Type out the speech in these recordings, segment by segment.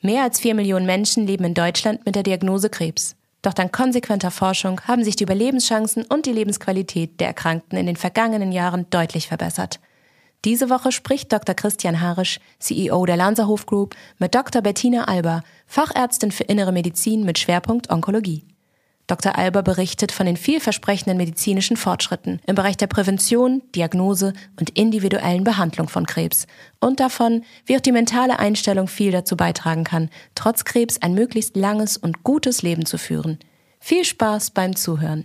Mehr als vier Millionen Menschen leben in Deutschland mit der Diagnose Krebs. Doch dank konsequenter Forschung haben sich die Überlebenschancen und die Lebensqualität der Erkrankten in den vergangenen Jahren deutlich verbessert. Diese Woche spricht Dr. Christian Harisch, CEO der Lanzerhof Group, mit Dr. Bettina Alber, Fachärztin für Innere Medizin mit Schwerpunkt Onkologie. Dr. Alber berichtet von den vielversprechenden medizinischen Fortschritten im Bereich der Prävention, Diagnose und individuellen Behandlung von Krebs und davon, wie auch die mentale Einstellung viel dazu beitragen kann, trotz Krebs ein möglichst langes und gutes Leben zu führen. Viel Spaß beim Zuhören.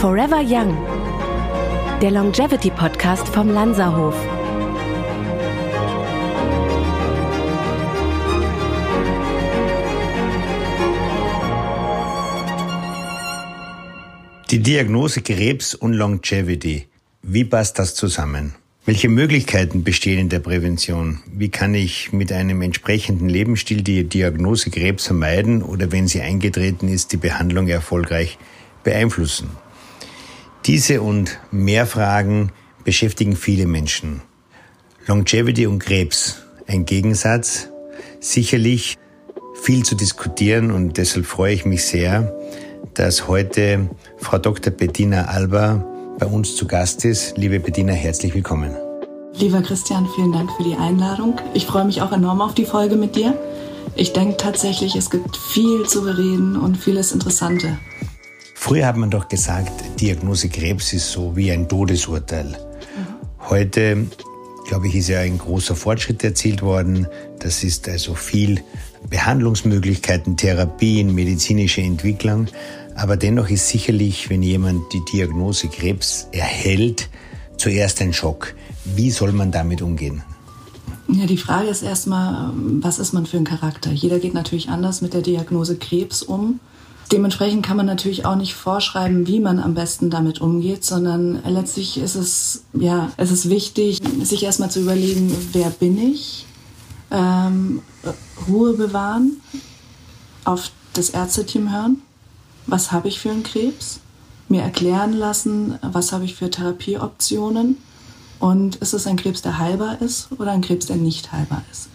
Forever Young der Longevity Podcast vom Lanzerhof. Die Diagnose Krebs und Longevity. Wie passt das zusammen? Welche Möglichkeiten bestehen in der Prävention? Wie kann ich mit einem entsprechenden Lebensstil die Diagnose Krebs vermeiden oder wenn sie eingetreten ist, die Behandlung erfolgreich beeinflussen? Diese und mehr Fragen beschäftigen viele Menschen. Longevity und Krebs, ein Gegensatz, sicherlich viel zu diskutieren und deshalb freue ich mich sehr, dass heute Frau Dr. Bettina Alba bei uns zu Gast ist. Liebe Bettina, herzlich willkommen. Lieber Christian, vielen Dank für die Einladung. Ich freue mich auch enorm auf die Folge mit dir. Ich denke tatsächlich, es gibt viel zu bereden und vieles Interessante. Früher hat man doch gesagt, Diagnose Krebs ist so wie ein Todesurteil. Mhm. Heute, glaube ich, ist ja ein großer Fortschritt erzielt worden. Das ist also viel Behandlungsmöglichkeiten, Therapien, medizinische Entwicklung. Aber dennoch ist sicherlich, wenn jemand die Diagnose Krebs erhält, zuerst ein Schock. Wie soll man damit umgehen? Ja, die Frage ist erstmal, was ist man für ein Charakter? Jeder geht natürlich anders mit der Diagnose Krebs um. Dementsprechend kann man natürlich auch nicht vorschreiben, wie man am besten damit umgeht, sondern letztlich ist es, ja, es ist wichtig, sich erstmal zu überlegen, wer bin ich, ähm, Ruhe bewahren, auf das Ärzteteam hören, was habe ich für einen Krebs, mir erklären lassen, was habe ich für Therapieoptionen und ist es ein Krebs, der heilbar ist oder ein Krebs, der nicht heilbar ist.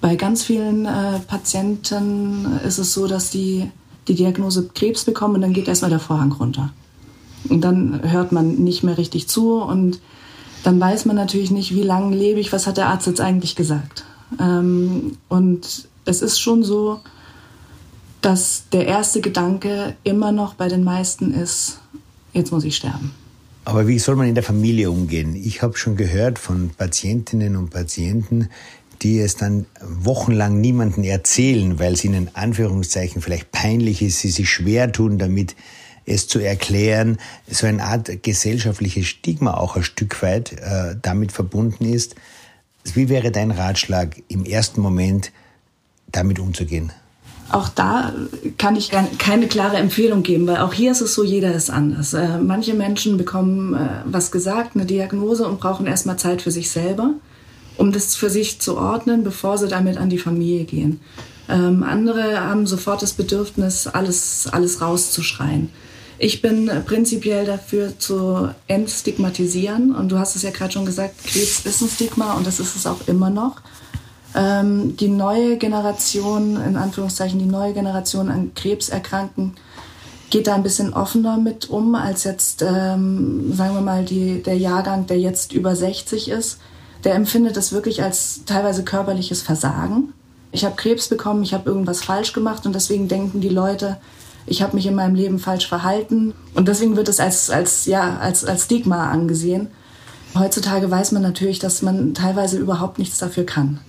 Bei ganz vielen äh, Patienten ist es so, dass die die Diagnose Krebs bekommen und dann geht erstmal der Vorhang runter. Und dann hört man nicht mehr richtig zu und dann weiß man natürlich nicht, wie lange lebe ich, was hat der Arzt jetzt eigentlich gesagt. Ähm, und es ist schon so, dass der erste Gedanke immer noch bei den meisten ist, jetzt muss ich sterben. Aber wie soll man in der Familie umgehen? Ich habe schon gehört von Patientinnen und Patienten, die es dann wochenlang niemanden erzählen, weil es ihnen Anführungszeichen vielleicht peinlich ist, sie sich schwer tun damit, es zu erklären, so eine Art gesellschaftliches Stigma auch ein Stück weit äh, damit verbunden ist. Wie wäre dein Ratschlag im ersten Moment, damit umzugehen? Auch da kann ich keine klare Empfehlung geben, weil auch hier ist es so, jeder ist anders. Äh, manche Menschen bekommen äh, was gesagt, eine Diagnose und brauchen erstmal Zeit für sich selber um das für sich zu ordnen, bevor sie damit an die Familie gehen. Ähm, andere haben sofort das Bedürfnis, alles, alles rauszuschreien. Ich bin prinzipiell dafür zu entstigmatisieren und du hast es ja gerade schon gesagt, Krebs ist ein Stigma und das ist es auch immer noch. Ähm, die neue Generation, in Anführungszeichen die neue Generation an Krebserkrankten, geht da ein bisschen offener mit um als jetzt, ähm, sagen wir mal, die, der Jahrgang, der jetzt über 60 ist der empfindet das wirklich als teilweise körperliches Versagen. Ich habe Krebs bekommen, ich habe irgendwas falsch gemacht und deswegen denken die Leute, ich habe mich in meinem Leben falsch verhalten und deswegen wird es als, als, ja, als, als Stigma angesehen. Heutzutage weiß man natürlich, dass man teilweise überhaupt nichts dafür kann.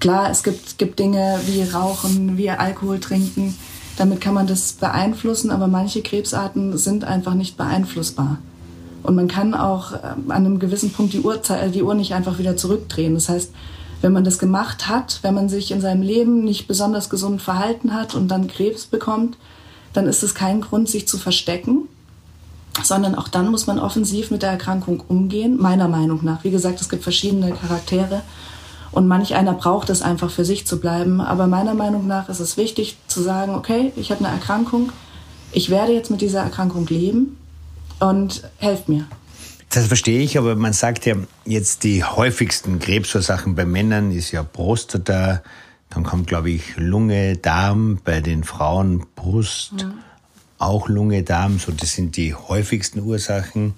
Klar, es gibt, gibt Dinge wie Rauchen, wie Alkohol trinken, damit kann man das beeinflussen, aber manche Krebsarten sind einfach nicht beeinflussbar. Und man kann auch äh, an einem gewissen Punkt die Uhr, äh, die Uhr nicht einfach wieder zurückdrehen. Das heißt, wenn man das gemacht hat, wenn man sich in seinem Leben nicht besonders gesund verhalten hat und dann Krebs bekommt, dann ist es kein Grund, sich zu verstecken, sondern auch dann muss man offensiv mit der Erkrankung umgehen, meiner Meinung nach. Wie gesagt, es gibt verschiedene Charaktere und manch einer braucht es einfach für sich zu bleiben. Aber meiner Meinung nach ist es wichtig zu sagen, okay, ich habe eine Erkrankung, ich werde jetzt mit dieser Erkrankung leben und helft mir. Das verstehe ich, aber man sagt ja jetzt die häufigsten Krebsursachen bei Männern ist ja Prostata, dann kommt glaube ich Lunge, Darm, bei den Frauen Brust, mhm. auch Lunge, Darm, so das sind die häufigsten Ursachen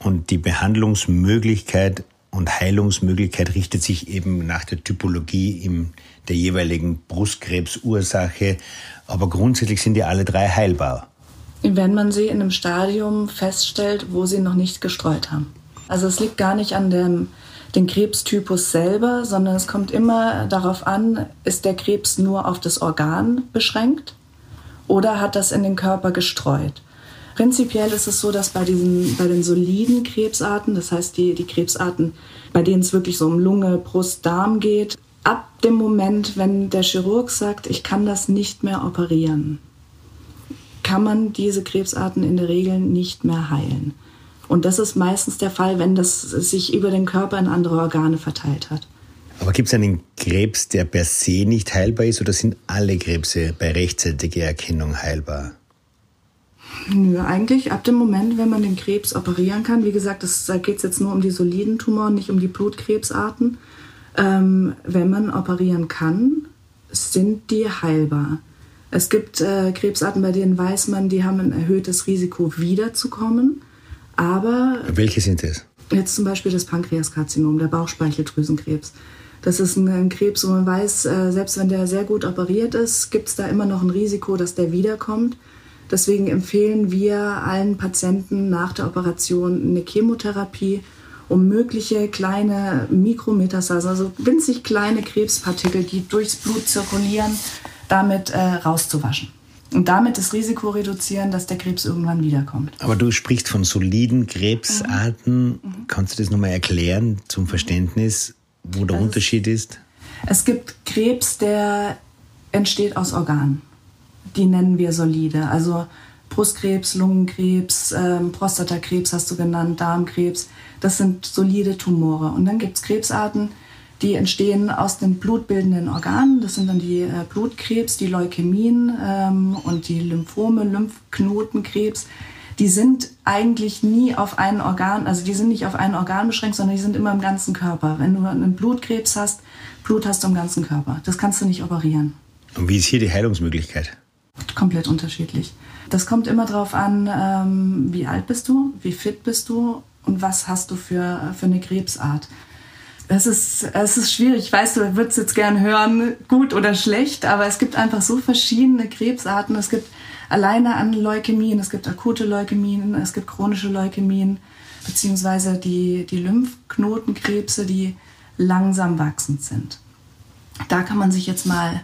und die Behandlungsmöglichkeit und Heilungsmöglichkeit richtet sich eben nach der Typologie im, der jeweiligen Brustkrebsursache, aber grundsätzlich sind die alle drei heilbar wenn man sie in einem Stadium feststellt, wo sie noch nicht gestreut haben. Also es liegt gar nicht an dem, den Krebstypus selber, sondern es kommt immer darauf an, ist der Krebs nur auf das Organ beschränkt oder hat das in den Körper gestreut. Prinzipiell ist es so, dass bei, diesen, bei den soliden Krebsarten, das heißt die, die Krebsarten, bei denen es wirklich so um Lunge, Brust, Darm geht, ab dem Moment, wenn der Chirurg sagt, ich kann das nicht mehr operieren, kann man diese Krebsarten in der Regel nicht mehr heilen. Und das ist meistens der Fall, wenn das sich über den Körper in andere Organe verteilt hat. Aber gibt es einen Krebs, der per se nicht heilbar ist oder sind alle Krebse bei rechtzeitiger Erkennung heilbar? Nö, eigentlich ab dem Moment, wenn man den Krebs operieren kann. Wie gesagt, da geht es jetzt nur um die soliden Tumoren, nicht um die Blutkrebsarten. Ähm, wenn man operieren kann, sind die heilbar. Es gibt äh, Krebsarten, bei denen weiß man, die haben ein erhöhtes Risiko wiederzukommen. Aber. Welche sind es? Jetzt zum Beispiel das Pankreaskarzinom, der Bauchspeicheldrüsenkrebs. Das ist ein, ein Krebs, wo man weiß, äh, selbst wenn der sehr gut operiert ist, gibt es da immer noch ein Risiko, dass der wiederkommt. Deswegen empfehlen wir allen Patienten nach der Operation eine Chemotherapie, um mögliche kleine Mikrometastasen, also winzig kleine Krebspartikel, die durchs Blut zirkulieren, damit äh, rauszuwaschen. Und damit das Risiko reduzieren, dass der Krebs irgendwann wiederkommt. Aber du sprichst von soliden Krebsarten. Mhm. Mhm. Kannst du das nochmal erklären zum Verständnis, wo der also Unterschied ist? Es gibt Krebs, der entsteht aus Organen. Die nennen wir solide. Also Brustkrebs, Lungenkrebs, ähm, Prostatakrebs hast du genannt, Darmkrebs. Das sind solide Tumore. Und dann gibt es Krebsarten, die entstehen aus den blutbildenden Organen. Das sind dann die äh, Blutkrebs, die Leukämien ähm, und die Lymphome, Lymphknotenkrebs. Die sind eigentlich nie auf ein Organ, also die sind nicht auf ein Organ beschränkt, sondern die sind immer im ganzen Körper. Wenn du einen Blutkrebs hast, Blut hast du im ganzen Körper. Das kannst du nicht operieren. Und wie ist hier die Heilungsmöglichkeit? Komplett unterschiedlich. Das kommt immer darauf an, ähm, wie alt bist du, wie fit bist du und was hast du für, für eine Krebsart. Es ist, es ist schwierig. Ich weiß, du würdest jetzt gern hören, gut oder schlecht, aber es gibt einfach so verschiedene Krebsarten. Es gibt alleine an Leukämien, es gibt akute Leukämien, es gibt chronische Leukämien, beziehungsweise die, die Lymphknotenkrebse, die langsam wachsend sind. Da kann man sich jetzt mal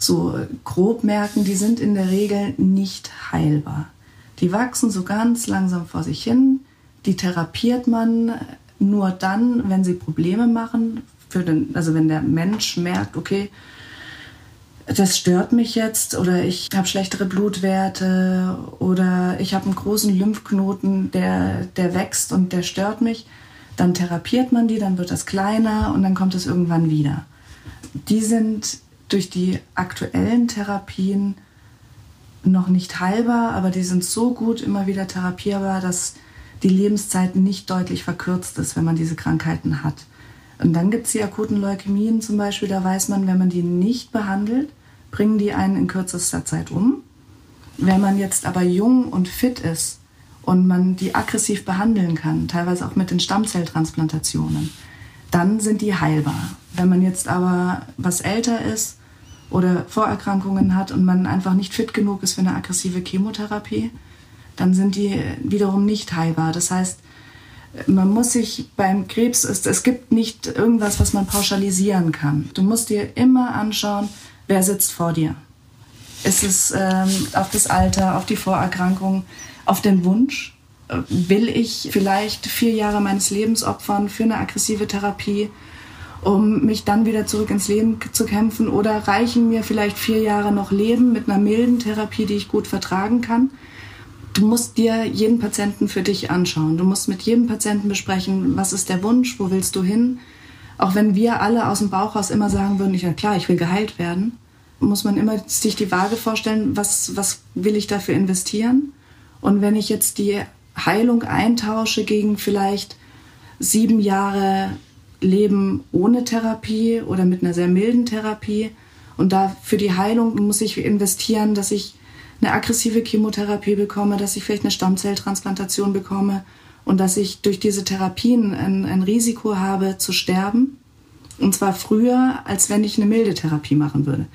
so grob merken, die sind in der Regel nicht heilbar. Die wachsen so ganz langsam vor sich hin, die therapiert man nur dann, wenn sie Probleme machen, den, also wenn der Mensch merkt, okay, das stört mich jetzt oder ich habe schlechtere Blutwerte oder ich habe einen großen Lymphknoten, der, der wächst und der stört mich, dann therapiert man die, dann wird das kleiner und dann kommt es irgendwann wieder. Die sind durch die aktuellen Therapien noch nicht heilbar, aber die sind so gut immer wieder therapierbar, dass die Lebenszeit nicht deutlich verkürzt ist, wenn man diese Krankheiten hat. Und dann gibt es die akuten Leukämien zum Beispiel, da weiß man, wenn man die nicht behandelt, bringen die einen in kürzester Zeit um. Wenn man jetzt aber jung und fit ist und man die aggressiv behandeln kann, teilweise auch mit den Stammzelltransplantationen, dann sind die heilbar. Wenn man jetzt aber was älter ist oder Vorerkrankungen hat und man einfach nicht fit genug ist für eine aggressive Chemotherapie, dann sind die wiederum nicht heilbar. Das heißt, man muss sich beim Krebs, es, es gibt nicht irgendwas, was man pauschalisieren kann. Du musst dir immer anschauen, wer sitzt vor dir. Ist es ähm, auf das Alter, auf die Vorerkrankung, auf den Wunsch? Will ich vielleicht vier Jahre meines Lebens opfern für eine aggressive Therapie, um mich dann wieder zurück ins Leben zu kämpfen? Oder reichen mir vielleicht vier Jahre noch Leben mit einer milden Therapie, die ich gut vertragen kann? du musst dir jeden Patienten für dich anschauen. Du musst mit jedem Patienten besprechen, was ist der Wunsch, wo willst du hin. Auch wenn wir alle aus dem Bauchhaus immer sagen würden, ja klar, ich will geheilt werden, muss man immer sich die Waage vorstellen, was, was will ich dafür investieren. Und wenn ich jetzt die Heilung eintausche gegen vielleicht sieben Jahre Leben ohne Therapie oder mit einer sehr milden Therapie. Und da für die Heilung muss ich investieren, dass ich eine aggressive Chemotherapie bekomme, dass ich vielleicht eine Stammzelltransplantation bekomme und dass ich durch diese Therapien ein, ein Risiko habe zu sterben. Und zwar früher, als wenn ich eine milde Therapie machen würde.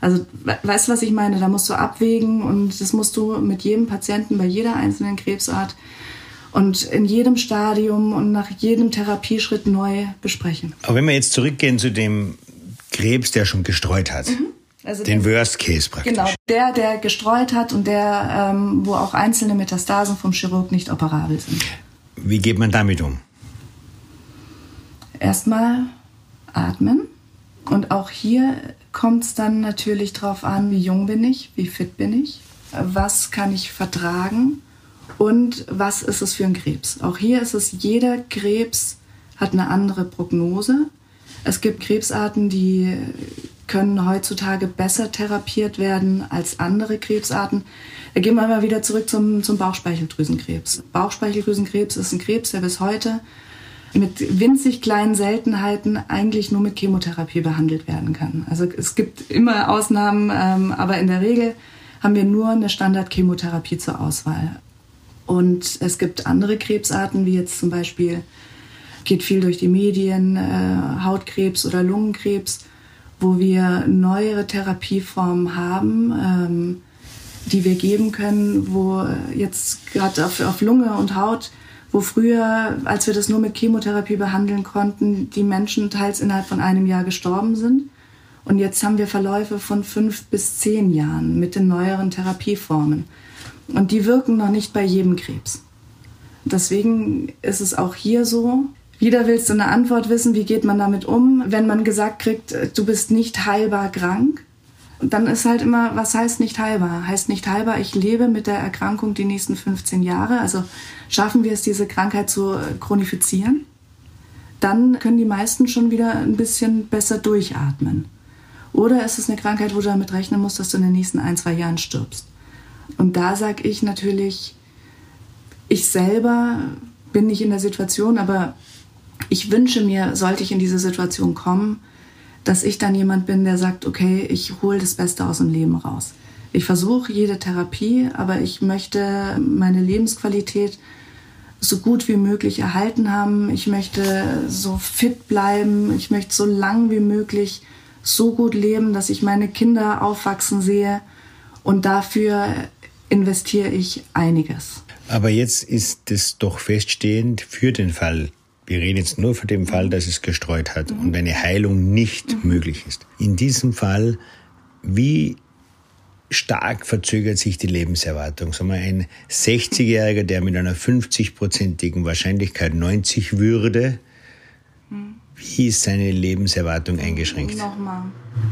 Also weißt du, was ich meine? Da musst du abwägen und das musst du mit jedem Patienten bei jeder einzelnen Krebsart und in jedem Stadium und nach jedem Therapieschritt neu besprechen. Aber wenn wir jetzt zurückgehen zu dem Krebs, der schon gestreut hat, mhm. also den der, Worst Case praktisch. Genau, der, der gestreut hat und der, ähm, wo auch einzelne Metastasen vom Chirurg nicht operabel sind. Wie geht man damit um? Erstmal atmen. Und auch hier kommt es dann natürlich darauf an, wie jung bin ich, wie fit bin ich, was kann ich vertragen und was ist es für ein Krebs. Auch hier ist es, jeder Krebs hat eine andere Prognose. Es gibt Krebsarten, die können heutzutage besser therapiert werden als andere Krebsarten. Da gehen wir mal wieder zurück zum, zum Bauchspeicheldrüsenkrebs. Bauchspeicheldrüsenkrebs ist ein Krebs, der bis heute mit winzig kleinen Seltenheiten eigentlich nur mit Chemotherapie behandelt werden kann. Also es gibt immer Ausnahmen, ähm, aber in der Regel haben wir nur eine Standardchemotherapie zur Auswahl. Und es gibt andere Krebsarten, wie jetzt zum Beispiel, geht viel durch die Medien, äh, Hautkrebs oder Lungenkrebs, wo wir neuere Therapieformen haben, ähm, die wir geben können, wo jetzt gerade auf, auf Lunge und Haut wo früher, als wir das nur mit Chemotherapie behandeln konnten, die Menschen teils innerhalb von einem Jahr gestorben sind. Und jetzt haben wir Verläufe von fünf bis zehn Jahren mit den neueren Therapieformen. Und die wirken noch nicht bei jedem Krebs. Deswegen ist es auch hier so, wieder willst du eine Antwort wissen, wie geht man damit um, wenn man gesagt kriegt, du bist nicht heilbar krank dann ist halt immer, was heißt nicht heilbar? Heißt nicht heilbar, ich lebe mit der Erkrankung die nächsten 15 Jahre. Also schaffen wir es, diese Krankheit zu chronifizieren? Dann können die meisten schon wieder ein bisschen besser durchatmen. Oder ist es eine Krankheit, wo du damit rechnen musst, dass du in den nächsten ein, zwei Jahren stirbst? Und da sage ich natürlich, ich selber bin nicht in der Situation, aber ich wünsche mir, sollte ich in diese Situation kommen, dass ich dann jemand bin, der sagt, okay, ich hole das Beste aus dem Leben raus. Ich versuche jede Therapie, aber ich möchte meine Lebensqualität so gut wie möglich erhalten haben. Ich möchte so fit bleiben. Ich möchte so lang wie möglich so gut leben, dass ich meine Kinder aufwachsen sehe. Und dafür investiere ich einiges. Aber jetzt ist es doch feststehend für den Fall, wir reden jetzt nur von dem Fall, dass es gestreut hat mhm. und eine Heilung nicht mhm. möglich ist. In diesem Fall, wie stark verzögert sich die Lebenserwartung? Sagen wir, ein 60-Jähriger, der mit einer 50-prozentigen Wahrscheinlichkeit 90 würde, mhm. Wie ist seine Lebenserwartung eingeschränkt? Nochmal.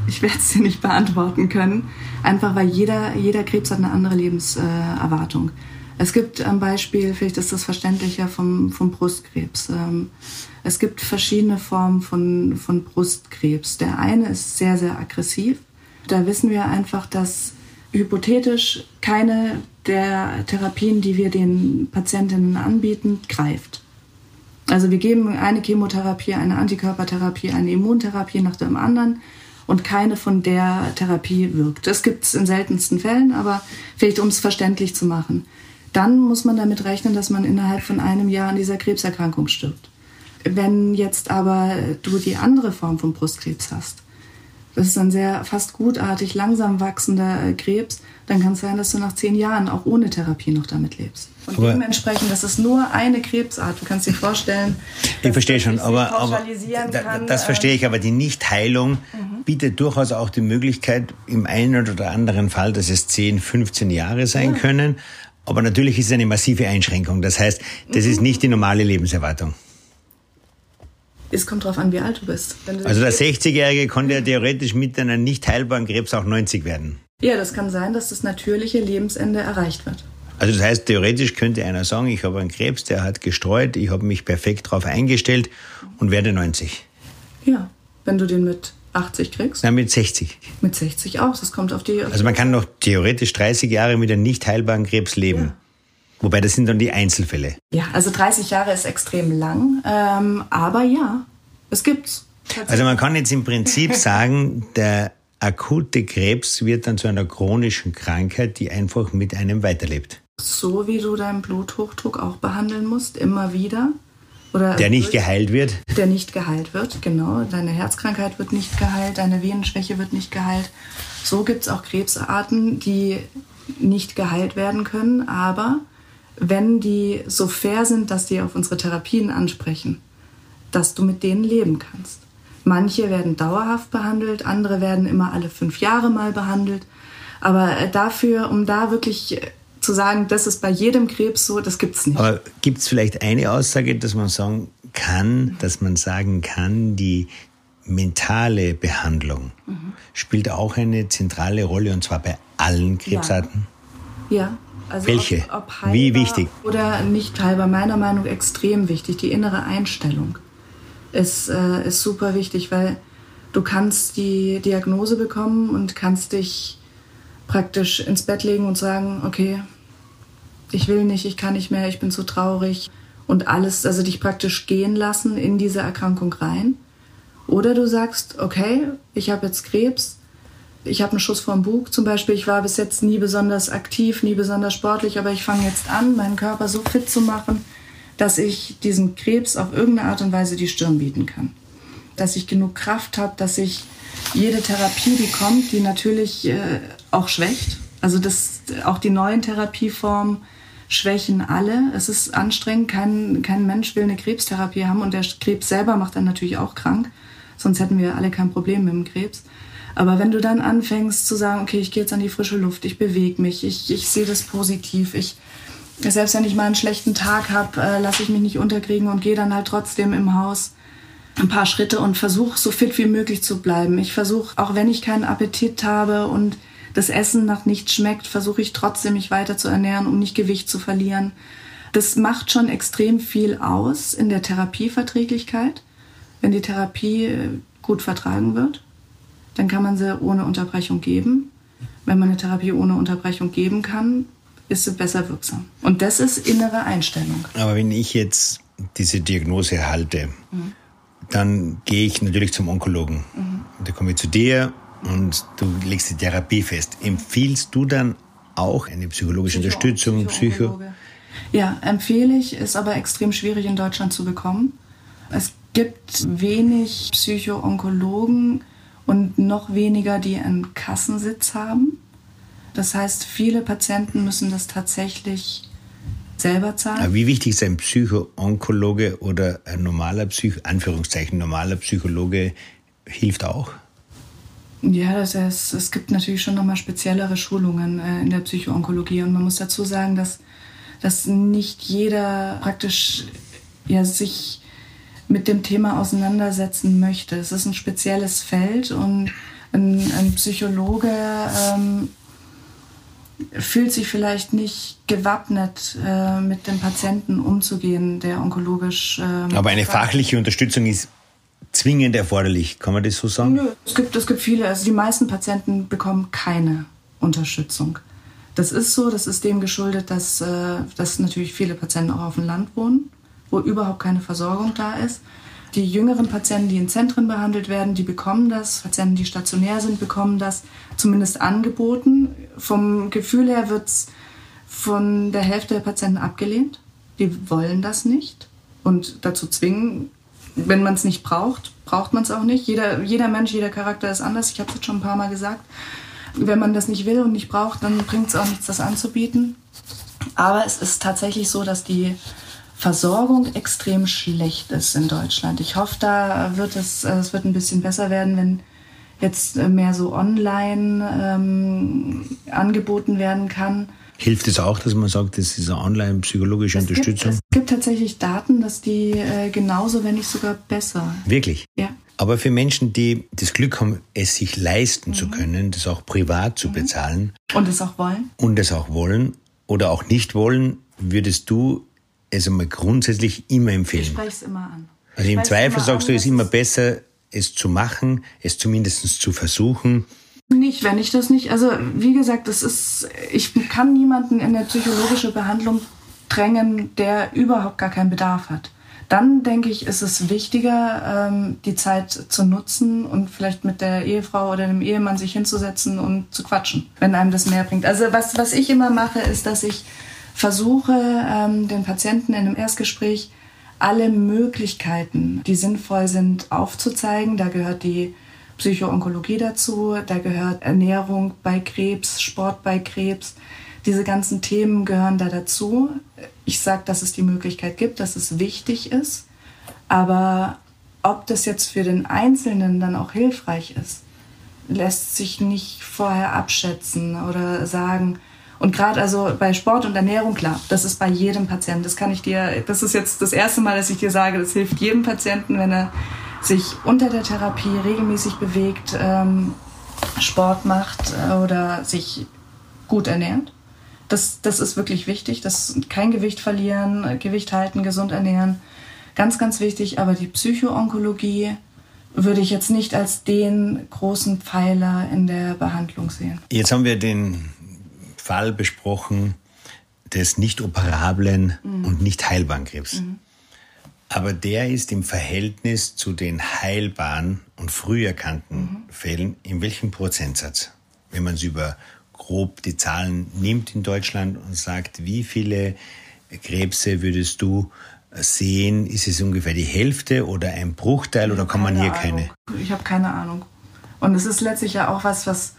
Ich werde es dir nicht beantworten können, einfach weil jeder, jeder Krebs hat eine andere Lebenserwartung. Es gibt ein Beispiel, vielleicht ist das verständlicher, vom, vom Brustkrebs. Ähm, es gibt verschiedene Formen von, von Brustkrebs. Der eine ist sehr, sehr aggressiv. Da wissen wir einfach, dass hypothetisch keine der Therapien, die wir den Patientinnen anbieten, greift. Also wir geben eine Chemotherapie, eine Antikörpertherapie, eine Immuntherapie nach dem anderen und keine von der Therapie wirkt. Das gibt es in seltensten Fällen, aber vielleicht um es verständlich zu machen dann muss man damit rechnen, dass man innerhalb von einem Jahr an dieser Krebserkrankung stirbt. Wenn jetzt aber du die andere Form von Brustkrebs hast, das ist ein sehr fast gutartig langsam wachsender Krebs, dann kann es sein, dass du nach zehn Jahren auch ohne Therapie noch damit lebst. Und aber dementsprechend, das ist nur eine Krebsart. Du kannst dir vorstellen. Ich verstehe schon, aber, aber kann, das verstehe ich. Aber die Nichtheilung mhm. bietet durchaus auch die Möglichkeit, im einen oder anderen Fall, dass es 10, 15 Jahre sein ja. können. Aber natürlich ist es eine massive Einschränkung. Das heißt, das ist nicht die normale Lebenserwartung. Es kommt darauf an, wie alt du bist. Du also der 60-Jährige konnte ja theoretisch mit einer nicht heilbaren Krebs auch 90 werden. Ja, das kann sein, dass das natürliche Lebensende erreicht wird. Also das heißt, theoretisch könnte einer sagen, ich habe einen Krebs, der hat gestreut, ich habe mich perfekt darauf eingestellt und werde 90. Ja, wenn du den mit 80 kriegst? Nein, mit 60. Mit 60 auch. Das kommt auf die. Also man kann noch theoretisch 30 Jahre mit einem nicht heilbaren Krebs leben. Wobei das sind dann die Einzelfälle. Ja, also 30 Jahre ist extrem lang, ähm, aber ja, es gibt's. Also man kann jetzt im Prinzip sagen, der akute Krebs wird dann zu einer chronischen Krankheit, die einfach mit einem weiterlebt. So wie du deinen Bluthochdruck auch behandeln musst, immer wieder. Oder der nicht geheilt wird? Der nicht geheilt wird, genau. Deine Herzkrankheit wird nicht geheilt, deine Venenschwäche wird nicht geheilt. So gibt es auch Krebsarten, die nicht geheilt werden können, aber wenn die so fair sind, dass die auf unsere Therapien ansprechen, dass du mit denen leben kannst. Manche werden dauerhaft behandelt, andere werden immer alle fünf Jahre mal behandelt. Aber dafür, um da wirklich zu sagen, das ist bei jedem Krebs so, das gibt es nicht. Aber gibt es vielleicht eine Aussage, dass man sagen kann, dass man sagen kann, die mentale Behandlung mhm. spielt auch eine zentrale Rolle und zwar bei allen Krebsarten? Ja. ja. Also Welche? Ob, ob Wie wichtig? Oder nicht halber, meiner Meinung nach extrem wichtig. Die innere Einstellung ist, äh, ist super wichtig, weil du kannst die Diagnose bekommen und kannst dich praktisch ins Bett legen und sagen, okay, ich will nicht, ich kann nicht mehr, ich bin zu traurig und alles, also dich praktisch gehen lassen in diese Erkrankung rein. Oder du sagst, okay, ich habe jetzt Krebs, ich habe einen Schuss vom Bug zum Beispiel. Ich war bis jetzt nie besonders aktiv, nie besonders sportlich, aber ich fange jetzt an, meinen Körper so fit zu machen, dass ich diesem Krebs auf irgendeine Art und Weise die Stirn bieten kann. Dass ich genug Kraft habe, dass ich jede Therapie, die kommt, die natürlich äh, auch schwächt. Also das, auch die neuen Therapieformen schwächen alle. Es ist anstrengend. Kein, kein Mensch will eine Krebstherapie haben und der Krebs selber macht dann natürlich auch krank. Sonst hätten wir alle kein Problem mit dem Krebs. Aber wenn du dann anfängst zu sagen, okay, ich gehe jetzt an die frische Luft, ich bewege mich, ich, ich sehe das positiv, ich, selbst wenn ich mal einen schlechten Tag habe, äh, lasse ich mich nicht unterkriegen und gehe dann halt trotzdem im Haus ein paar Schritte und versuche so fit wie möglich zu bleiben. Ich versuche, auch wenn ich keinen Appetit habe und das Essen nach nichts schmeckt, versuche ich trotzdem mich weiter zu ernähren, um nicht Gewicht zu verlieren. Das macht schon extrem viel aus in der Therapieverträglichkeit, wenn die Therapie äh, gut vertragen wird dann kann man sie ohne Unterbrechung geben. Wenn man eine Therapie ohne Unterbrechung geben kann, ist sie besser wirksam. Und das ist innere Einstellung. Aber wenn ich jetzt diese Diagnose erhalte, mhm. dann gehe ich natürlich zum Onkologen. Mhm. Da komme ich zu dir und du legst die Therapie fest. Empfiehlst du dann auch eine psychologische Psycho Unterstützung, Psycho? Ja, empfehle ich, ist aber extrem schwierig in Deutschland zu bekommen. Es gibt wenig Psycho-Onkologen, und noch weniger, die einen Kassensitz haben. Das heißt, viele Patienten müssen das tatsächlich selber zahlen. Aber wie wichtig ist ein Psycho-Onkologe oder ein normaler Psycho, Anführungszeichen, normaler Psychologe hilft auch? Ja, das heißt, es gibt natürlich schon nochmal speziellere Schulungen äh, in der Psycho-Onkologie und man muss dazu sagen, dass, dass nicht jeder praktisch ja, sich mit dem Thema auseinandersetzen möchte. Es ist ein spezielles Feld und ein, ein Psychologe ähm, fühlt sich vielleicht nicht gewappnet, äh, mit dem Patienten umzugehen, der onkologisch. Ähm, Aber eine fachliche Unterstützung ist zwingend erforderlich, kann man das so sagen? Nö, es gibt, es gibt viele, also die meisten Patienten bekommen keine Unterstützung. Das ist so, das ist dem geschuldet, dass, äh, dass natürlich viele Patienten auch auf dem Land wohnen wo überhaupt keine Versorgung da ist. Die jüngeren Patienten, die in Zentren behandelt werden, die bekommen das. Patienten, die stationär sind, bekommen das zumindest angeboten. Vom Gefühl her wird es von der Hälfte der Patienten abgelehnt. Die wollen das nicht. Und dazu zwingen, wenn man es nicht braucht, braucht man es auch nicht. Jeder, jeder Mensch, jeder Charakter ist anders. Ich habe es jetzt schon ein paar Mal gesagt. Wenn man das nicht will und nicht braucht, dann bringt es auch nichts, das anzubieten. Aber es ist tatsächlich so, dass die Versorgung extrem schlecht ist in Deutschland. Ich hoffe, da wird es, äh, es wird ein bisschen besser werden, wenn jetzt mehr so online ähm, angeboten werden kann. Hilft es auch, dass man sagt, das ist eine online-psychologische Unterstützung? Gibt, es gibt tatsächlich Daten, dass die äh, genauso, wenn nicht sogar besser. Wirklich? Ja. Aber für Menschen, die das Glück haben, es sich leisten mhm. zu können, das auch privat zu mhm. bezahlen. Und es auch wollen. Und es auch wollen oder auch nicht wollen, würdest du es einmal grundsätzlich immer empfehlen. Ich spreche es immer an. Also im Zweifel sagst du, es ist immer besser, es zu machen, es zumindest zu versuchen. Nicht, wenn ich das nicht, also wie gesagt, das ist, ich kann niemanden in der psychologischen Behandlung drängen, der überhaupt gar keinen Bedarf hat. Dann denke ich, ist es wichtiger, ähm, die Zeit zu nutzen und vielleicht mit der Ehefrau oder dem Ehemann sich hinzusetzen und zu quatschen, wenn einem das mehr bringt. Also was, was ich immer mache, ist, dass ich versuche, ähm, den Patienten in einem Erstgespräch alle Möglichkeiten, die sinnvoll sind, aufzuzeigen. Da gehört die Psychoonkologie dazu, da gehört Ernährung bei Krebs, Sport bei Krebs. Diese ganzen Themen gehören da dazu. Ich sage, dass es die Möglichkeit gibt, dass es wichtig ist. Aber ob das jetzt für den Einzelnen dann auch hilfreich ist, lässt sich nicht vorher abschätzen oder sagen. Und gerade also bei Sport und Ernährung, klar, das ist bei jedem Patienten. Das kann ich dir, das ist jetzt das erste Mal, dass ich dir sage, das hilft jedem Patienten, wenn er sich unter der Therapie regelmäßig bewegt, ähm, Sport macht äh, oder sich gut ernährt. Das, das ist wirklich wichtig. Das kein Gewicht verlieren, Gewicht halten, gesund ernähren. Ganz, ganz wichtig. Aber die Psychoonkologie würde ich jetzt nicht als den großen Pfeiler in der Behandlung sehen. Jetzt haben wir den Fall besprochen des nicht operablen mhm. und nicht heilbaren Krebs. Mhm. Aber der ist im Verhältnis zu den heilbaren und früh erkannten mhm. Fällen in welchem Prozentsatz? Wenn man es über grob die Zahlen nimmt in Deutschland und sagt, wie viele Krebse würdest du sehen? Ist es ungefähr die Hälfte oder ein Bruchteil oder kann man hier Ahnung. keine? Ich habe keine Ahnung. Und es ist letztlich ja auch was, was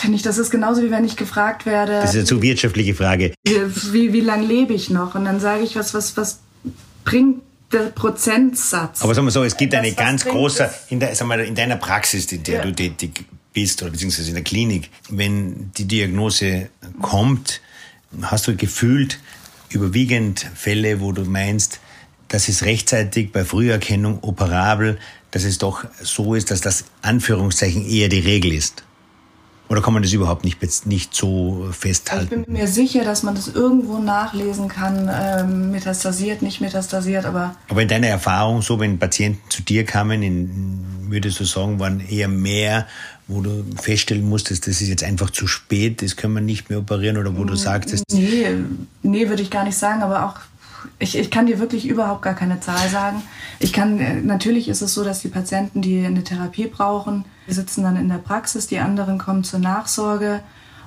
finde ich, das ist genauso wie wenn ich gefragt werde. Das ist eine zu wirtschaftliche Frage. Wie, wie, wie lange lebe ich noch? Und dann sage ich was, was, was bringt der Prozentsatz. Aber sagen wir so, es gibt eine ganz große, in, der, wir, in deiner Praxis, in der ja. du tätig bist, oder beziehungsweise in der Klinik, wenn die Diagnose kommt, hast du gefühlt überwiegend Fälle, wo du meinst, das ist rechtzeitig bei Früherkennung operabel, dass es doch so ist, dass das Anführungszeichen eher die Regel ist. Oder kann man das überhaupt nicht, nicht so festhalten? Ich bin mir sicher, dass man das irgendwo nachlesen kann, ähm, metastasiert, nicht metastasiert, aber... Aber in deiner Erfahrung, so wenn Patienten zu dir kamen, in, würdest du sagen, waren eher mehr, wo du feststellen musstest, das ist jetzt einfach zu spät, das können wir nicht mehr operieren, oder wo du sagtest... Nee, nee würde ich gar nicht sagen, aber auch ich, ich kann dir wirklich überhaupt gar keine Zahl sagen. Ich kann, äh, natürlich ist es so, dass die Patienten, die eine Therapie brauchen, die sitzen dann in der Praxis, die anderen kommen zur Nachsorge.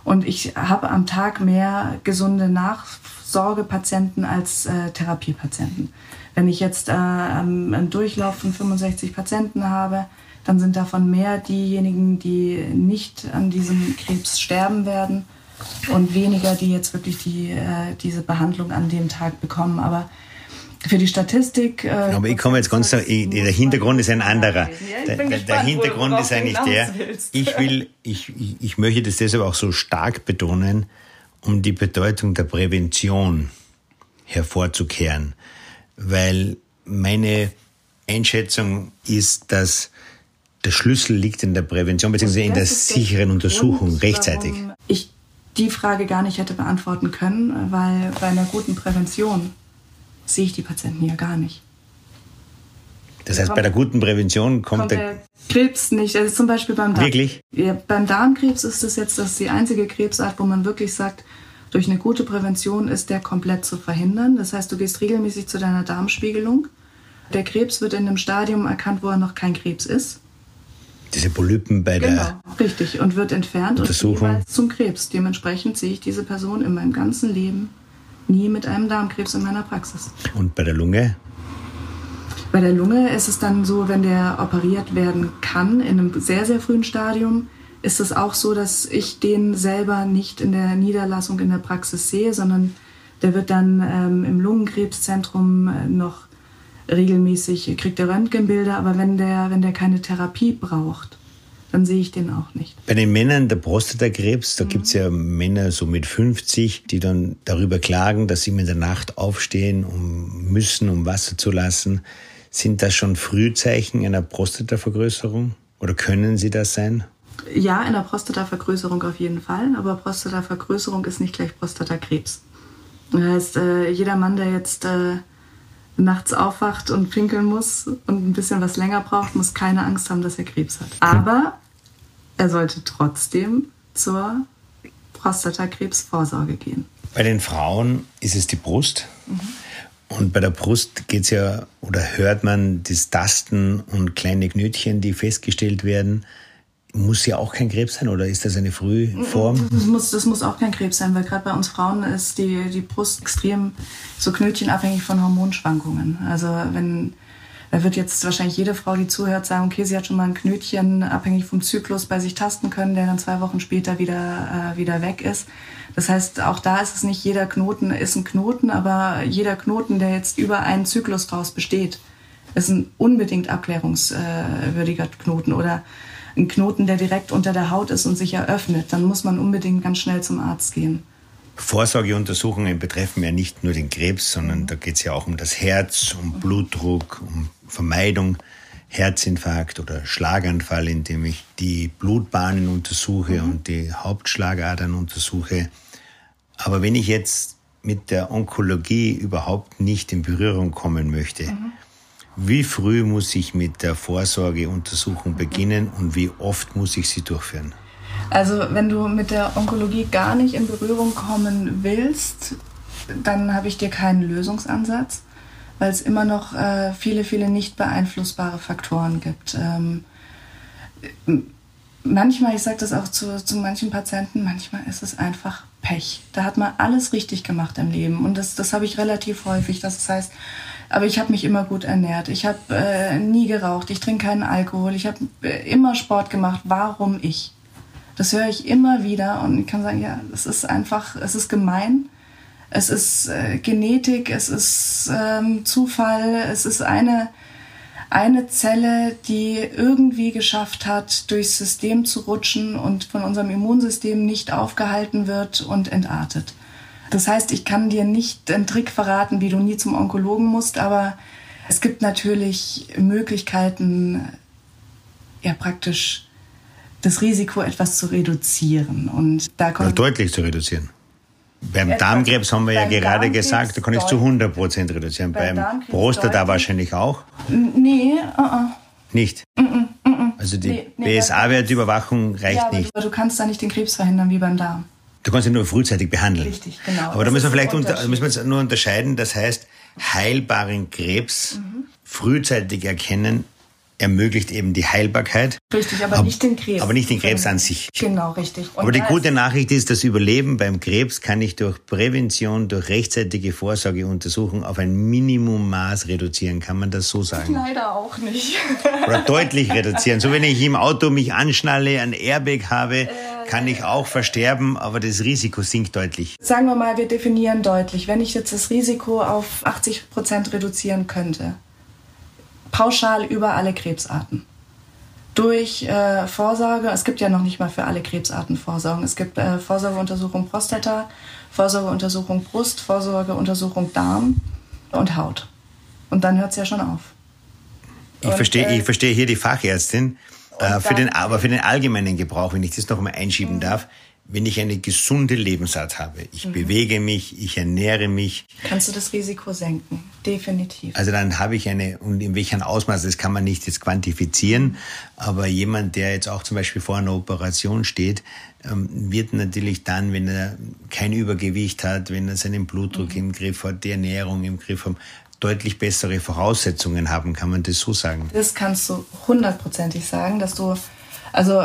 Und ich habe am Tag mehr gesunde Nachsorgepatienten als äh, Therapiepatienten. Wenn ich jetzt äh, einen Durchlauf von 65 Patienten habe, dann sind davon mehr diejenigen, die nicht an diesem Krebs sterben werden und weniger, die jetzt wirklich die, äh, diese Behandlung an dem Tag bekommen. Aber für die Statistik. Äh, aber ich komme jetzt ganz, der Hintergrund ist ein anderer. Ja, der, der, Hintergrund ist eigentlich der, ich will, ich, ich, ich möchte das deshalb auch so stark betonen, um die Bedeutung der Prävention hervorzukehren. Weil meine Einschätzung ist, dass der Schlüssel liegt in der Prävention beziehungsweise in der sicheren Untersuchung rechtzeitig. Ich die Frage gar nicht hätte beantworten können, weil bei einer guten Prävention sehe ich die Patienten ja gar nicht. Das heißt, bei der guten Prävention kommt, kommt der, der, Krebs nicht. Also zum Beispiel beim Darm. Wirklich? Ja, beim Darmkrebs ist es jetzt das die einzige Krebsart, wo man wirklich sagt, durch eine gute Prävention ist der komplett zu verhindern. Das heißt, du gehst regelmäßig zu deiner Darmspiegelung. Der Krebs wird in einem Stadium erkannt, wo er noch kein Krebs ist diese Polypen bei genau, der richtig und wird entfernt Untersuchung. und zum Krebs. Dementsprechend sehe ich diese Person in meinem ganzen Leben nie mit einem Darmkrebs in meiner Praxis. Und bei der Lunge? Bei der Lunge ist es dann so, wenn der operiert werden kann in einem sehr sehr frühen Stadium, ist es auch so, dass ich den selber nicht in der Niederlassung in der Praxis sehe, sondern der wird dann ähm, im Lungenkrebszentrum äh, noch regelmäßig kriegt er Röntgenbilder, aber wenn der, wenn der keine Therapie braucht, dann sehe ich den auch nicht. Bei den Männern der Prostatakrebs, da mhm. gibt es ja Männer so mit 50, die dann darüber klagen, dass sie in der Nacht aufstehen um, müssen, um Wasser zu lassen. Sind das schon Frühzeichen einer Prostatavergrößerung? Oder können sie das sein? Ja, einer Prostatavergrößerung auf jeden Fall, aber Prostatavergrößerung ist nicht gleich Prostatakrebs. Das heißt, äh, jeder Mann, der jetzt äh, nachts aufwacht und pinkeln muss und ein bisschen was länger braucht, muss keine Angst haben, dass er Krebs hat. Aber er sollte trotzdem zur Prostatakrebsvorsorge gehen. Bei den Frauen ist es die Brust. Mhm. Und bei der Brust geht es ja, oder hört man das Tasten und kleine Knötchen, die festgestellt werden. Muss ja auch kein Krebs sein oder ist das eine Frühform? Das muss, das muss auch kein Krebs sein, weil gerade bei uns Frauen ist die, die Brust extrem so knötchenabhängig von Hormonschwankungen. Also wenn da wird jetzt wahrscheinlich jede Frau, die zuhört, sagen, okay, sie hat schon mal ein Knötchen abhängig vom Zyklus bei sich tasten können, der dann zwei Wochen später wieder, äh, wieder weg ist. Das heißt, auch da ist es nicht jeder Knoten ist ein Knoten, aber jeder Knoten, der jetzt über einen Zyklus draus besteht, ist ein unbedingt abklärungswürdiger Knoten oder ein Knoten, der direkt unter der Haut ist und sich eröffnet. Dann muss man unbedingt ganz schnell zum Arzt gehen. Vorsorgeuntersuchungen betreffen ja nicht nur den Krebs, sondern da geht es ja auch um das Herz, um Blutdruck, um Vermeidung, Herzinfarkt oder Schlaganfall, indem ich die Blutbahnen untersuche mhm. und die Hauptschlagadern untersuche. Aber wenn ich jetzt mit der Onkologie überhaupt nicht in Berührung kommen möchte, mhm. wie früh muss ich mit der Vorsorgeuntersuchung beginnen und wie oft muss ich sie durchführen? Also wenn du mit der Onkologie gar nicht in Berührung kommen willst, dann habe ich dir keinen Lösungsansatz, weil es immer noch äh, viele, viele nicht beeinflussbare Faktoren gibt. Ähm, manchmal, ich sage das auch zu, zu manchen Patienten, manchmal ist es einfach Pech. Da hat man alles richtig gemacht im Leben und das, das habe ich relativ häufig. Das heißt, aber ich habe mich immer gut ernährt. Ich habe äh, nie geraucht. Ich trinke keinen Alkohol. Ich habe äh, immer Sport gemacht. Warum ich? Das höre ich immer wieder und ich kann sagen, ja, es ist einfach, es ist gemein. Es ist äh, Genetik, es ist ähm, Zufall, es ist eine, eine Zelle, die irgendwie geschafft hat, durchs System zu rutschen und von unserem Immunsystem nicht aufgehalten wird und entartet. Das heißt, ich kann dir nicht einen Trick verraten, wie du nie zum Onkologen musst, aber es gibt natürlich Möglichkeiten, ja praktisch das Risiko etwas zu reduzieren. Und da kommt ja, deutlich zu reduzieren. Beim etwas, Darmkrebs haben wir ja gerade gesagt, da kann ich zu 100 Prozent reduzieren. Beim, beim Prostata wahrscheinlich auch? Nee, uh -uh. Nicht? Mm -mm, also die nee, nee, BSA-Wertüberwachung reicht ja, nicht. Aber du kannst da nicht den Krebs verhindern wie beim Darm. Du kannst ihn nur frühzeitig behandeln. Richtig, genau. Aber das da müssen wir vielleicht unter, müssen wir nur unterscheiden. Das heißt, heilbaren Krebs mhm. frühzeitig erkennen ermöglicht eben die Heilbarkeit. Richtig, aber, aber nicht den Krebs. Aber nicht den Krebs an sich. Genau, richtig. Und aber die gute Nachricht ist, das Überleben beim Krebs kann ich durch Prävention, durch rechtzeitige Vorsorgeuntersuchung auf ein Minimummaß reduzieren. Kann man das so sagen? Leider auch nicht. Oder deutlich reduzieren. So wenn ich im Auto mich anschnalle, ein Airbag habe, äh, kann ich auch versterben, aber das Risiko sinkt deutlich. Sagen wir mal, wir definieren deutlich. Wenn ich jetzt das Risiko auf 80 Prozent reduzieren könnte, pauschal über alle Krebsarten. Durch äh, Vorsorge, es gibt ja noch nicht mal für alle Krebsarten Vorsorgen. Es gibt äh, Vorsorgeuntersuchung Prostata, Vorsorgeuntersuchung Brust, Vorsorgeuntersuchung Darm und Haut. Und dann hört es ja schon auf. Ich verstehe äh, versteh hier die Fachärztin. Äh, für den, aber für den allgemeinen Gebrauch, wenn ich das noch einmal einschieben mhm. darf, wenn ich eine gesunde Lebensart habe, ich mhm. bewege mich, ich ernähre mich. Kannst du das Risiko senken? Definitiv. Also dann habe ich eine, und in welchem Ausmaß, das kann man nicht jetzt quantifizieren, aber jemand, der jetzt auch zum Beispiel vor einer Operation steht, ähm, wird natürlich dann, wenn er kein Übergewicht hat, wenn er seinen Blutdruck mhm. im Griff hat, die Ernährung im Griff hat, deutlich bessere Voraussetzungen haben, kann man das so sagen? Das kannst du hundertprozentig sagen, dass du also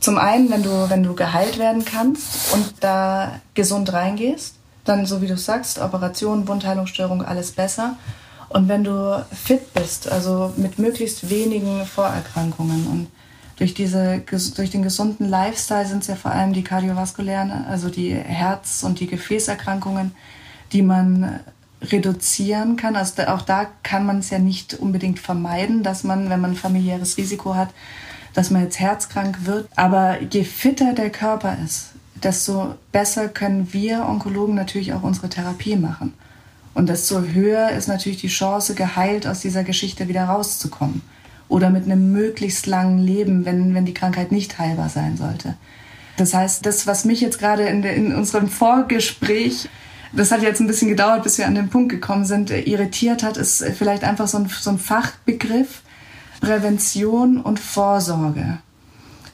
zum einen, wenn du, wenn du geheilt werden kannst und da gesund reingehst, dann, so wie du sagst, Operation, Wundheilungsstörung, alles besser. Und wenn du fit bist, also mit möglichst wenigen Vorerkrankungen und durch, diese, durch den gesunden Lifestyle sind es ja vor allem die kardiovaskulären, also die Herz- und die Gefäßerkrankungen, die man reduzieren kann. Also auch da kann man es ja nicht unbedingt vermeiden, dass man, wenn man familiäres Risiko hat, dass man jetzt herzkrank wird. Aber je fitter der Körper ist, desto besser können wir Onkologen natürlich auch unsere Therapie machen. Und desto höher ist natürlich die Chance, geheilt aus dieser Geschichte wieder rauszukommen. Oder mit einem möglichst langen Leben, wenn, wenn die Krankheit nicht heilbar sein sollte. Das heißt, das, was mich jetzt gerade in, in unserem Vorgespräch, das hat jetzt ein bisschen gedauert, bis wir an den Punkt gekommen sind, irritiert hat, ist vielleicht einfach so ein, so ein Fachbegriff, Prävention und Vorsorge.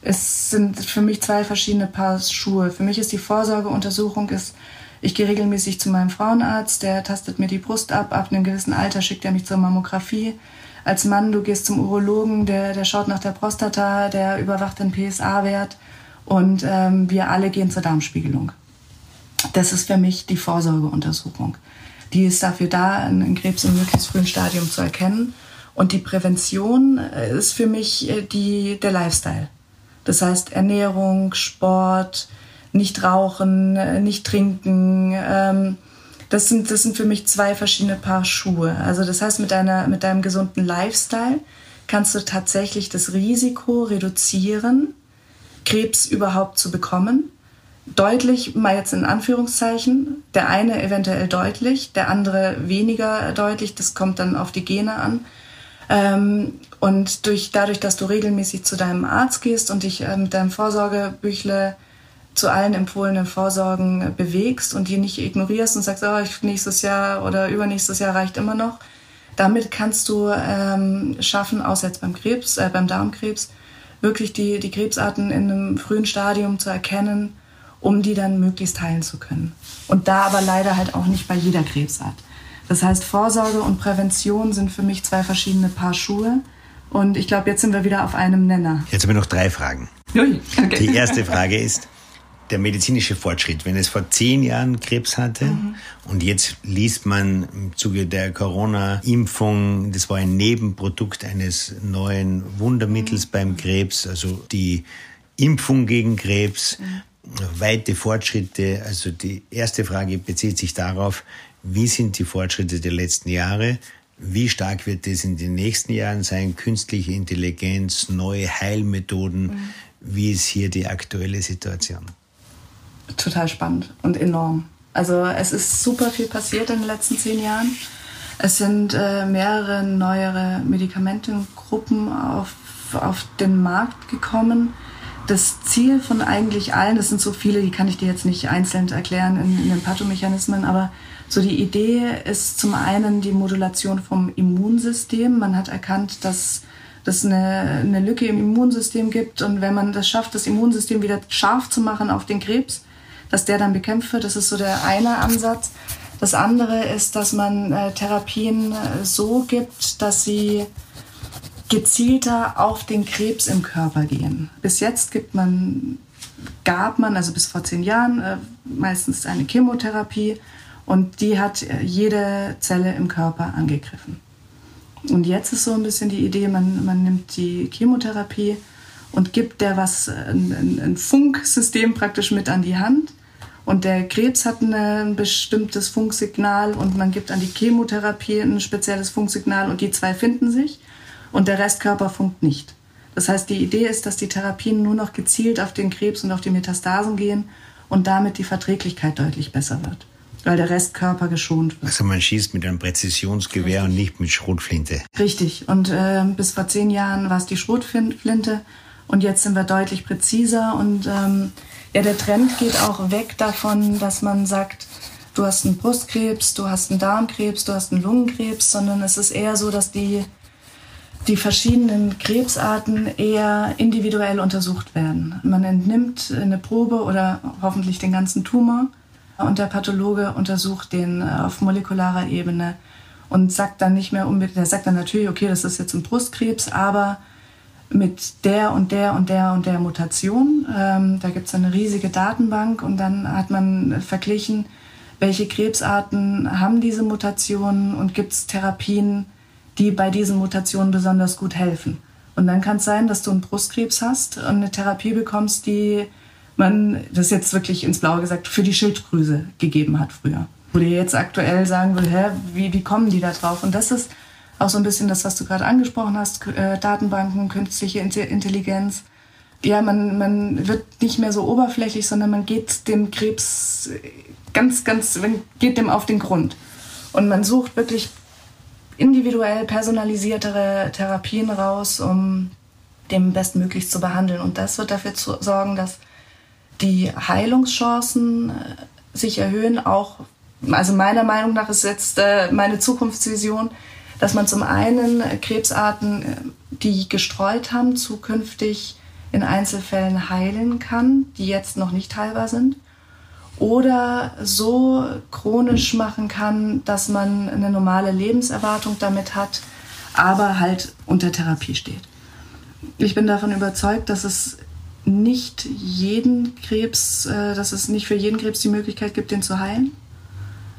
Es sind für mich zwei verschiedene Paar Schuhe. Für mich ist die Vorsorgeuntersuchung ist Ich gehe regelmäßig zu meinem Frauenarzt, der tastet mir die Brust ab. Ab einem gewissen Alter schickt er mich zur Mammographie. Als Mann, du gehst zum Urologen, der, der schaut nach der Prostata, der überwacht den PSA-Wert. Und ähm, wir alle gehen zur Darmspiegelung. Das ist für mich die Vorsorgeuntersuchung. Die ist dafür da, einen Krebs im möglichst frühen Stadium zu erkennen. Und die Prävention äh, ist für mich äh, die, der Lifestyle. Das heißt Ernährung, Sport, nicht rauchen, äh, nicht trinken. Ähm, das sind, das sind für mich zwei verschiedene Paar Schuhe. Also das heißt, mit, deiner, mit deinem gesunden Lifestyle kannst du tatsächlich das Risiko reduzieren, Krebs überhaupt zu bekommen. Deutlich, mal jetzt in Anführungszeichen, der eine eventuell deutlich, der andere weniger deutlich, das kommt dann auf die Gene an. Ähm, und durch, dadurch, dass du regelmäßig zu deinem Arzt gehst und dich äh, mit deinem Vorsorgebüchle zu allen empfohlenen Vorsorgen bewegst und die nicht ignorierst und sagst, oh, nächstes Jahr oder übernächstes Jahr reicht immer noch. Damit kannst du ähm, schaffen, außer jetzt beim Krebs, äh, beim Darmkrebs, wirklich die, die Krebsarten in einem frühen Stadium zu erkennen, um die dann möglichst heilen zu können. Und da aber leider halt auch nicht bei jeder Krebsart. Das heißt, Vorsorge und Prävention sind für mich zwei verschiedene Paar Schuhe. Und ich glaube, jetzt sind wir wieder auf einem Nenner. Jetzt haben wir noch drei Fragen. Ui, okay. Die erste Frage ist, der medizinische Fortschritt, wenn es vor zehn Jahren Krebs hatte mhm. und jetzt liest man im Zuge der Corona-Impfung, das war ein Nebenprodukt eines neuen Wundermittels mhm. beim Krebs, also die Impfung gegen Krebs, mhm. weite Fortschritte. Also die erste Frage bezieht sich darauf, wie sind die Fortschritte der letzten Jahre? Wie stark wird es in den nächsten Jahren sein? Künstliche Intelligenz, neue Heilmethoden. Mhm. Wie ist hier die aktuelle Situation? Total spannend und enorm. Also es ist super viel passiert in den letzten zehn Jahren. Es sind äh, mehrere neuere Medikamentengruppen auf, auf den Markt gekommen. Das Ziel von eigentlich allen, das sind so viele, die kann ich dir jetzt nicht einzeln erklären in, in den Pathomechanismen, aber so die Idee ist zum einen die Modulation vom Immunsystem. Man hat erkannt, dass es eine, eine Lücke im Immunsystem gibt und wenn man das schafft, das Immunsystem wieder scharf zu machen auf den Krebs, dass der dann bekämpft wird. Das ist so der eine Ansatz. Das andere ist, dass man äh, Therapien äh, so gibt, dass sie gezielter auf den Krebs im Körper gehen. Bis jetzt gibt man, gab man, also bis vor zehn Jahren, äh, meistens eine Chemotherapie und die hat jede Zelle im Körper angegriffen. Und jetzt ist so ein bisschen die Idee, man, man nimmt die Chemotherapie und gibt der was, ein, ein Funksystem praktisch mit an die Hand. Und der Krebs hat ein bestimmtes Funksignal und man gibt an die Chemotherapie ein spezielles Funksignal und die zwei finden sich und der Restkörper funkt nicht. Das heißt, die Idee ist, dass die Therapien nur noch gezielt auf den Krebs und auf die Metastasen gehen und damit die Verträglichkeit deutlich besser wird weil der Restkörper geschont wird. Also man schießt mit einem Präzisionsgewehr Richtig. und nicht mit Schrotflinte. Richtig. Und äh, bis vor zehn Jahren war es die Schrotflinte und jetzt sind wir deutlich präziser und ähm, ja, der Trend geht auch weg davon, dass man sagt, du hast einen Brustkrebs, du hast einen Darmkrebs, du hast einen Lungenkrebs, sondern es ist eher so, dass die die verschiedenen Krebsarten eher individuell untersucht werden. Man entnimmt eine Probe oder hoffentlich den ganzen Tumor und der Pathologe untersucht den äh, auf molekularer Ebene und sagt dann nicht mehr unbedingt, der sagt dann natürlich, okay, das ist jetzt ein Brustkrebs, aber mit der und der und der und der Mutation. Ähm, da gibt es eine riesige Datenbank und dann hat man verglichen, welche Krebsarten haben diese Mutationen und gibt es Therapien, die bei diesen Mutationen besonders gut helfen. Und dann kann es sein, dass du einen Brustkrebs hast und eine Therapie bekommst, die man, das jetzt wirklich ins Blaue gesagt, für die Schilddrüse gegeben hat früher. Wo dir jetzt aktuell sagen will, hä, wie, wie kommen die da drauf? Und das ist auch so ein bisschen das, was du gerade angesprochen hast, äh, Datenbanken, künstliche Intelligenz. Ja, man, man wird nicht mehr so oberflächlich, sondern man geht dem Krebs ganz, ganz, geht dem auf den Grund. Und man sucht wirklich individuell personalisiertere Therapien raus, um dem bestmöglich zu behandeln. Und das wird dafür sorgen, dass die Heilungschancen äh, sich erhöhen, auch, also meiner Meinung nach ist jetzt äh, meine Zukunftsvision, dass man zum einen Krebsarten, äh, die gestreut haben, zukünftig in Einzelfällen heilen kann, die jetzt noch nicht heilbar sind. Oder so chronisch machen kann, dass man eine normale Lebenserwartung damit hat, aber halt unter Therapie steht. Ich bin davon überzeugt, dass es nicht jeden Krebs, äh, dass es nicht für jeden Krebs die Möglichkeit gibt, den zu heilen.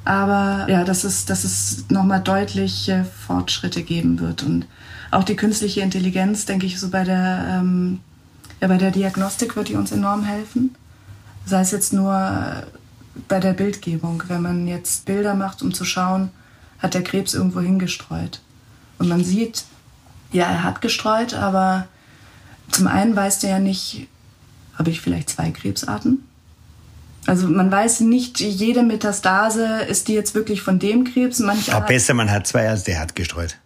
Aber ja, dass es, dass es nochmal deutliche Fortschritte geben wird. Und auch die künstliche Intelligenz, denke ich, so bei der, ähm, ja, bei der Diagnostik wird die uns enorm helfen. Sei es jetzt nur bei der Bildgebung, wenn man jetzt Bilder macht, um zu schauen, hat der Krebs irgendwo hingestreut. Und man sieht, ja, er hat gestreut, aber zum einen weiß der ja nicht, habe ich vielleicht zwei Krebsarten? Also man weiß nicht, jede Metastase ist die jetzt wirklich von dem Krebs. Manch Aber besser, man hat zwei als der hat gestreut.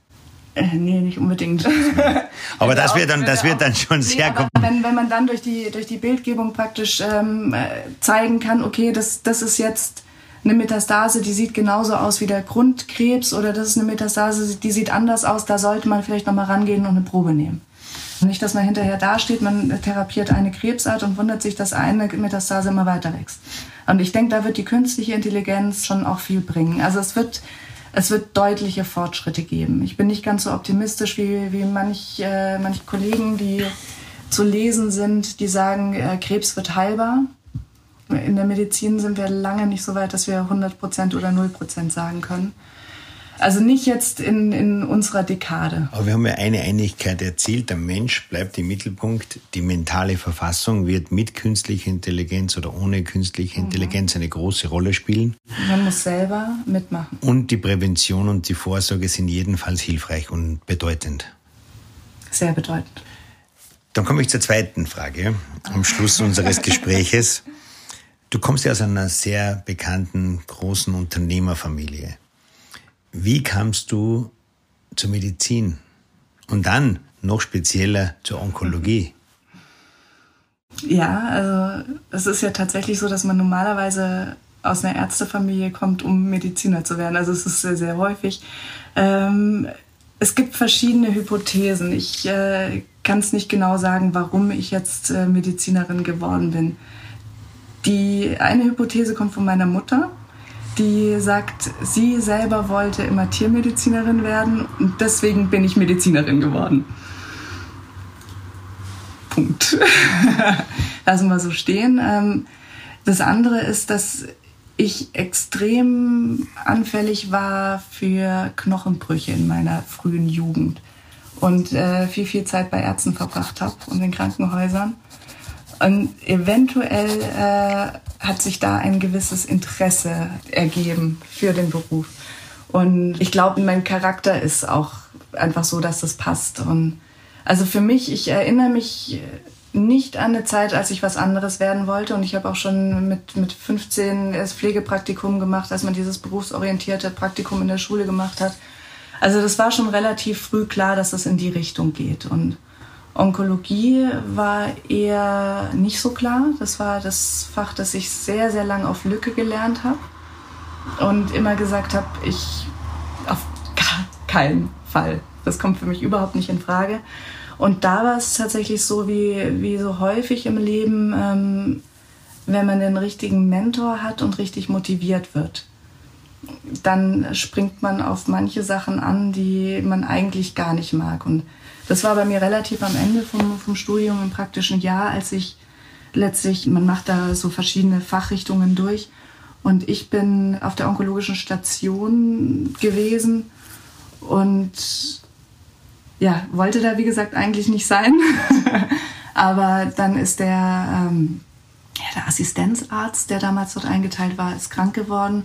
Äh, nee, nicht unbedingt. aber das wird dann, das wird dann schon nee, sehr gut. Wenn, wenn man dann durch die, durch die Bildgebung praktisch ähm, äh, zeigen kann, okay, das, das ist jetzt eine Metastase, die sieht genauso aus wie der Grundkrebs oder das ist eine Metastase, die sieht anders aus, da sollte man vielleicht nochmal rangehen und eine Probe nehmen. Nicht, dass man hinterher dasteht, man therapiert eine Krebsart und wundert sich, dass eine Metastase immer weiter wächst. Und ich denke, da wird die künstliche Intelligenz schon auch viel bringen. Also es wird, es wird deutliche Fortschritte geben. Ich bin nicht ganz so optimistisch wie, wie manch, äh, manch Kollegen, die zu lesen sind, die sagen, äh, Krebs wird heilbar. In der Medizin sind wir lange nicht so weit, dass wir 100% oder 0% sagen können. Also nicht jetzt in, in unserer Dekade. Aber wir haben ja eine Einigkeit erzielt. Der Mensch bleibt im Mittelpunkt. Die mentale Verfassung wird mit künstlicher Intelligenz oder ohne künstliche mhm. Intelligenz eine große Rolle spielen. Man muss selber mitmachen. Und die Prävention und die Vorsorge sind jedenfalls hilfreich und bedeutend. Sehr bedeutend. Dann komme ich zur zweiten Frage am Schluss unseres Gespräches. Du kommst ja aus einer sehr bekannten großen Unternehmerfamilie. Wie kamst du zur Medizin und dann noch spezieller zur Onkologie? Ja, also es ist ja tatsächlich so, dass man normalerweise aus einer Ärztefamilie kommt, um Mediziner zu werden. Also es ist sehr, sehr häufig. Ähm, es gibt verschiedene Hypothesen. Ich äh, kann es nicht genau sagen, warum ich jetzt äh, Medizinerin geworden bin. Die eine Hypothese kommt von meiner Mutter die sagt, sie selber wollte immer Tiermedizinerin werden und deswegen bin ich Medizinerin geworden. Punkt. Lassen wir so stehen. Ähm, das andere ist, dass ich extrem anfällig war für Knochenbrüche in meiner frühen Jugend und äh, viel, viel Zeit bei Ärzten verbracht habe und in Krankenhäusern. Und eventuell äh, hat sich da ein gewisses Interesse ergeben für den Beruf. Und ich glaube, mein Charakter ist auch einfach so, dass das passt. Und also für mich, ich erinnere mich nicht an eine Zeit, als ich was anderes werden wollte. Und ich habe auch schon mit, mit 15 das Pflegepraktikum gemacht, als man dieses berufsorientierte Praktikum in der Schule gemacht hat. Also das war schon relativ früh klar, dass es in die Richtung geht. Und Onkologie war eher nicht so klar. Das war das Fach, das ich sehr, sehr lang auf Lücke gelernt habe und immer gesagt habe, ich auf gar keinen Fall. Das kommt für mich überhaupt nicht in Frage. Und da war es tatsächlich so, wie, wie so häufig im Leben, ähm, wenn man den richtigen Mentor hat und richtig motiviert wird, dann springt man auf manche Sachen an, die man eigentlich gar nicht mag. Und das war bei mir relativ am Ende vom, vom Studium im praktischen Jahr, als ich letztlich, man macht da so verschiedene Fachrichtungen durch. Und ich bin auf der onkologischen Station gewesen und ja, wollte da wie gesagt eigentlich nicht sein. Aber dann ist der, ähm, ja, der Assistenzarzt, der damals dort eingeteilt war, ist krank geworden.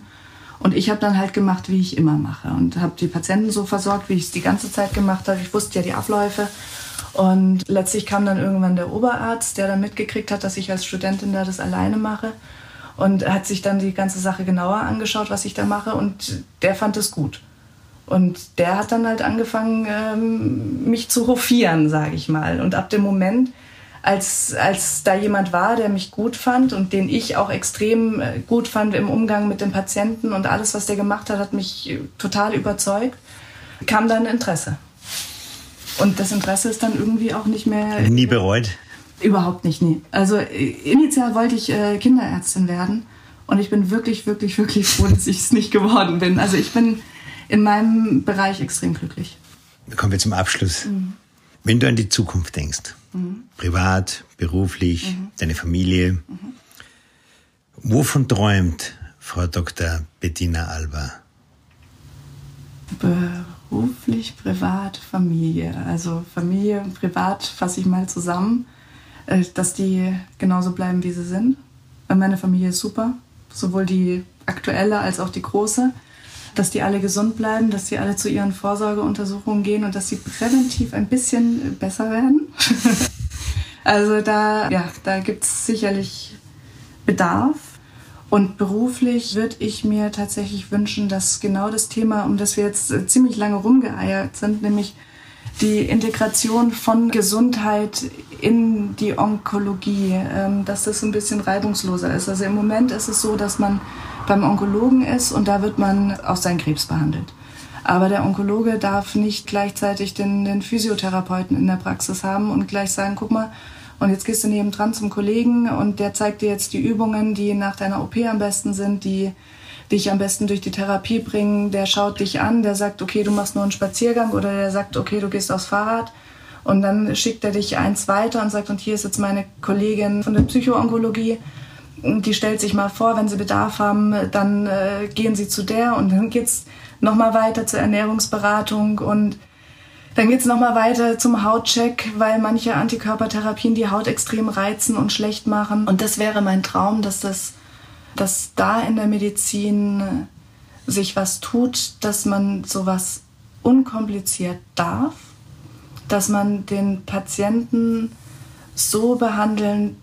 Und ich habe dann halt gemacht, wie ich immer mache und habe die Patienten so versorgt, wie ich es die ganze Zeit gemacht habe. Ich wusste ja die Abläufe. Und letztlich kam dann irgendwann der Oberarzt, der dann mitgekriegt hat, dass ich als Studentin da das alleine mache und hat sich dann die ganze Sache genauer angeschaut, was ich da mache und der fand es gut. Und der hat dann halt angefangen, ähm, mich zu hofieren, sage ich mal. Und ab dem Moment, als, als da jemand war, der mich gut fand und den ich auch extrem äh, gut fand im Umgang mit dem Patienten und alles, was der gemacht hat, hat mich äh, total überzeugt, kam dann Interesse. Und das Interesse ist dann irgendwie auch nicht mehr. Nie bereut? Überhaupt nicht, nie. Also äh, initial wollte ich Kinderärztin werden Und ich bin wirklich, wirklich, wirklich froh, dass ich es nicht geworden bin. Also ich bin in meinem Bereich extrem glücklich. Kommen wir zum Abschluss. Mhm. Wenn du an die Zukunft denkst, mhm. privat, beruflich, mhm. deine Familie, mhm. wovon träumt Frau Dr. Bettina Alba? Beruflich, privat, Familie. Also Familie und privat fasse ich mal zusammen, äh, dass die genauso bleiben, wie sie sind. Meine Familie ist super, sowohl die aktuelle als auch die große. Dass die alle gesund bleiben, dass die alle zu ihren Vorsorgeuntersuchungen gehen und dass sie präventiv ein bisschen besser werden. also da, ja, da gibt es sicherlich Bedarf. Und beruflich würde ich mir tatsächlich wünschen, dass genau das Thema, um das wir jetzt äh, ziemlich lange rumgeeiert sind, nämlich die Integration von Gesundheit in die Onkologie, ähm, dass das ein bisschen reibungsloser ist. Also im Moment ist es so, dass man beim Onkologen ist und da wird man auch seinen Krebs behandelt. Aber der Onkologe darf nicht gleichzeitig den, den Physiotherapeuten in der Praxis haben und gleich sagen, guck mal, und jetzt gehst du nebendran zum Kollegen und der zeigt dir jetzt die Übungen, die nach deiner OP am besten sind, die dich am besten durch die Therapie bringen. Der schaut dich an, der sagt, okay, du machst nur einen Spaziergang oder der sagt, okay, du gehst aufs Fahrrad. Und dann schickt er dich eins weiter und sagt, und hier ist jetzt meine Kollegin von der Psychoonkologie. Die stellt sich mal vor, wenn sie Bedarf haben, dann äh, gehen sie zu der und dann geht's nochmal weiter zur Ernährungsberatung und dann geht es nochmal weiter zum Hautcheck, weil manche Antikörpertherapien die Haut extrem reizen und schlecht machen. Und das wäre mein Traum, dass das, dass da in der Medizin sich was tut, dass man sowas unkompliziert darf, dass man den Patienten so behandeln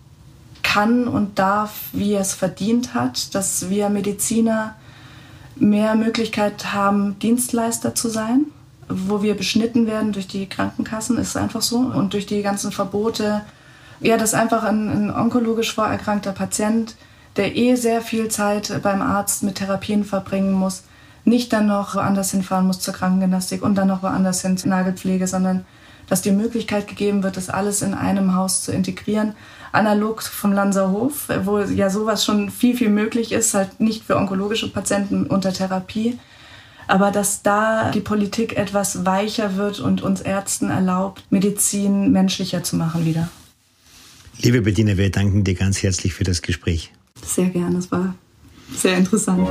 kann und darf, wie er es verdient hat, dass wir Mediziner mehr Möglichkeit haben, Dienstleister zu sein wo wir beschnitten werden durch die Krankenkassen, ist einfach so. Und durch die ganzen Verbote. Ja, dass einfach ein, ein onkologisch vorerkrankter Patient, der eh sehr viel Zeit beim Arzt mit Therapien verbringen muss, nicht dann noch woanders hinfahren muss zur Krankengymnastik und dann noch woanders hin zur Nagelpflege, sondern dass die Möglichkeit gegeben wird, das alles in einem Haus zu integrieren. Analog vom Lanzerhof, wo ja sowas schon viel, viel möglich ist, halt nicht für onkologische Patienten unter Therapie, aber dass da die Politik etwas weicher wird und uns Ärzten erlaubt, Medizin menschlicher zu machen wieder. Liebe Bediener, wir danken dir ganz herzlich für das Gespräch. Sehr gerne, es war sehr interessant.